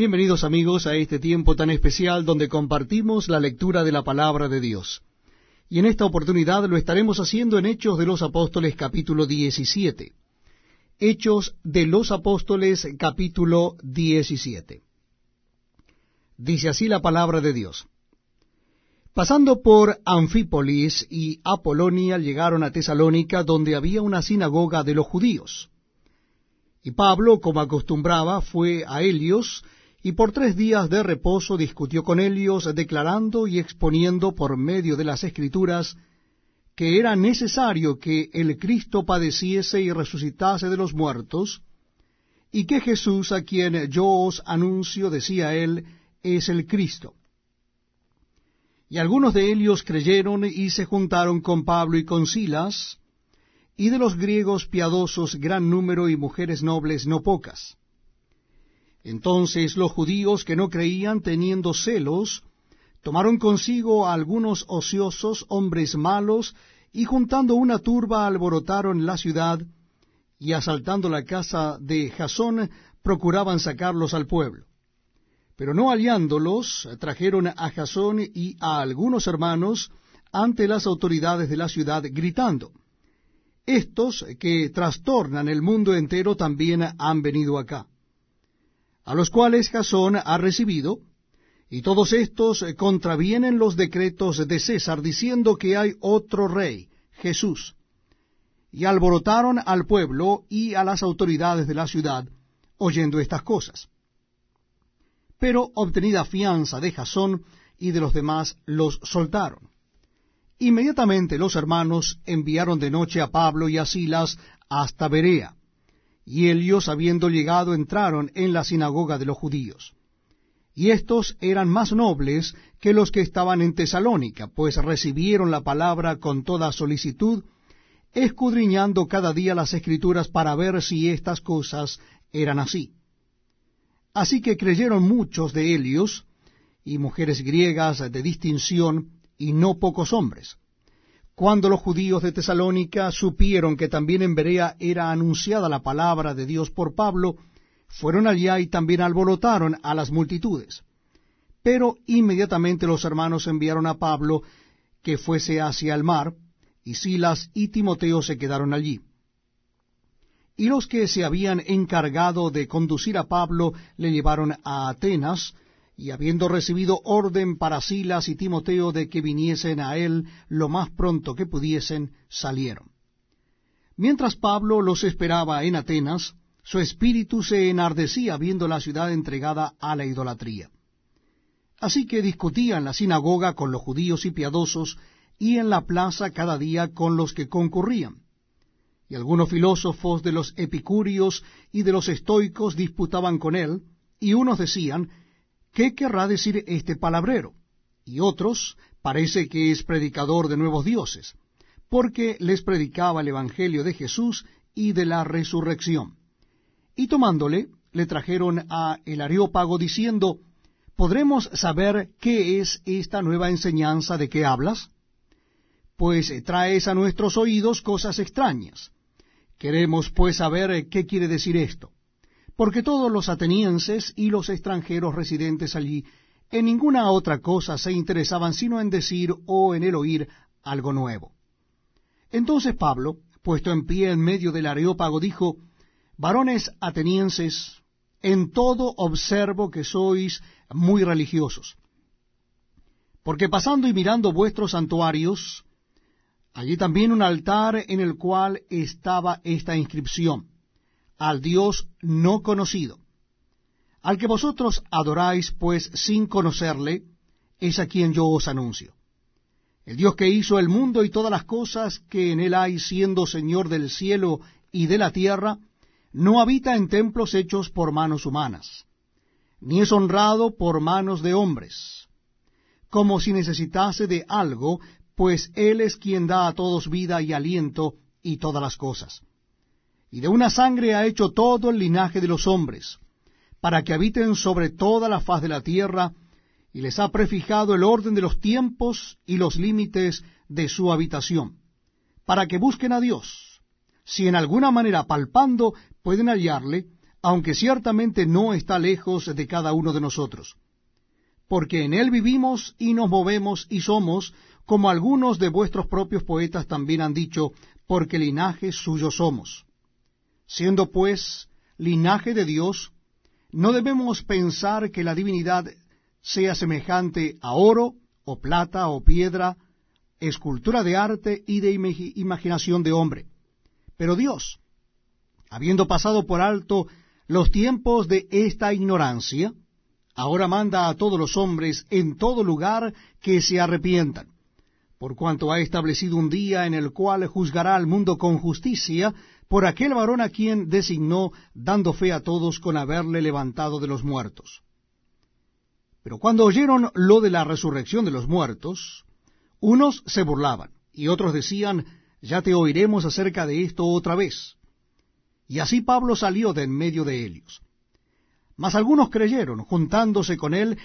Bienvenidos amigos a este tiempo tan especial donde compartimos la lectura de la palabra de Dios. Y en esta oportunidad lo estaremos haciendo en Hechos de los Apóstoles capítulo 17. Hechos de los Apóstoles capítulo 17. Dice así la palabra de Dios. Pasando por Anfípolis y Apolonia llegaron a Tesalónica donde había una sinagoga de los judíos. Y Pablo, como acostumbraba, fue a Helios, y por tres días de reposo discutió con ellos, declarando y exponiendo por medio de las Escrituras que era necesario que el Cristo padeciese y resucitase de los muertos, y que Jesús, a quien yo os anuncio, decía él, es el Cristo. Y algunos de ellos creyeron y se juntaron con Pablo y con Silas, y de los griegos piadosos gran número y mujeres nobles no pocas. Entonces los judíos que no creían, teniendo celos, tomaron consigo a algunos ociosos, hombres malos, y juntando una turba alborotaron la ciudad, y asaltando la casa de Jasón, procuraban sacarlos al pueblo. Pero no hallándolos, trajeron a Jasón y a algunos hermanos ante las autoridades de la ciudad, gritando, Estos que trastornan el mundo entero también han venido acá a los cuales Jasón ha recibido, y todos estos contravienen los decretos de César, diciendo que hay otro rey, Jesús. Y alborotaron al pueblo y a las autoridades de la ciudad, oyendo estas cosas. Pero obtenida fianza de Jasón y de los demás, los soltaron. Inmediatamente los hermanos enviaron de noche a Pablo y a Silas hasta Berea y ellos, habiendo llegado, entraron en la sinagoga de los judíos. Y estos eran más nobles que los que estaban en Tesalónica, pues recibieron la palabra con toda solicitud, escudriñando cada día las escrituras para ver si estas cosas eran así. Así que creyeron muchos de ellos, y mujeres griegas de distinción, y no pocos hombres. Cuando los judíos de Tesalónica supieron que también en Berea era anunciada la palabra de Dios por Pablo, fueron allá y también alborotaron a las multitudes. Pero inmediatamente los hermanos enviaron a Pablo que fuese hacia el mar, y Silas y Timoteo se quedaron allí. Y los que se habían encargado de conducir a Pablo le llevaron a Atenas, y habiendo recibido orden para Silas y Timoteo de que viniesen a él lo más pronto que pudiesen, salieron. Mientras Pablo los esperaba en Atenas, su espíritu se enardecía viendo la ciudad entregada a la idolatría. Así que discutía en la sinagoga con los judíos y piadosos, y en la plaza cada día con los que concurrían. Y algunos filósofos de los epicúreos y de los estoicos disputaban con él, y unos decían, ¿qué querrá decir este palabrero? Y otros, parece que es predicador de nuevos dioses, porque les predicaba el Evangelio de Jesús y de la resurrección. Y tomándole, le trajeron a el Areópago diciendo, ¿podremos saber qué es esta nueva enseñanza de que hablas? Pues traes a nuestros oídos cosas extrañas. Queremos pues saber qué quiere decir esto porque todos los atenienses y los extranjeros residentes allí en ninguna otra cosa se interesaban sino en decir o en el oír algo nuevo. Entonces Pablo, puesto en pie en medio del areópago, dijo, Varones atenienses, en todo observo que sois muy religiosos. Porque pasando y mirando vuestros santuarios, allí también un altar en el cual estaba esta inscripción, al Dios no conocido. Al que vosotros adoráis, pues sin conocerle, es a quien yo os anuncio. El Dios que hizo el mundo y todas las cosas que en él hay, siendo Señor del cielo y de la tierra, no habita en templos hechos por manos humanas, ni es honrado por manos de hombres, como si necesitase de algo, pues Él es quien da a todos vida y aliento y todas las cosas y de una sangre ha hecho todo el linaje de los hombres, para que habiten sobre toda la faz de la tierra, y les ha prefijado el orden de los tiempos y los límites de su habitación, para que busquen a Dios, si en alguna manera palpando pueden hallarle, aunque ciertamente no está lejos de cada uno de nosotros. Porque en él vivimos y nos movemos y somos, como algunos de vuestros propios poetas también han dicho, porque linaje suyo somos. Siendo pues linaje de Dios, no debemos pensar que la divinidad sea semejante a oro, o plata, o piedra, escultura de arte y de imaginación de hombre. Pero Dios, habiendo pasado por alto los tiempos de esta ignorancia, ahora manda a todos los hombres en todo lugar que se arrepientan, por cuanto ha establecido un día en el cual juzgará al mundo con justicia por aquel varón a quien designó, dando fe a todos con haberle levantado de los muertos. Pero cuando oyeron lo de la resurrección de los muertos, unos se burlaban, y otros decían, ya te oiremos acerca de esto otra vez. Y así Pablo salió de en medio de ellos. Mas algunos creyeron, juntándose con él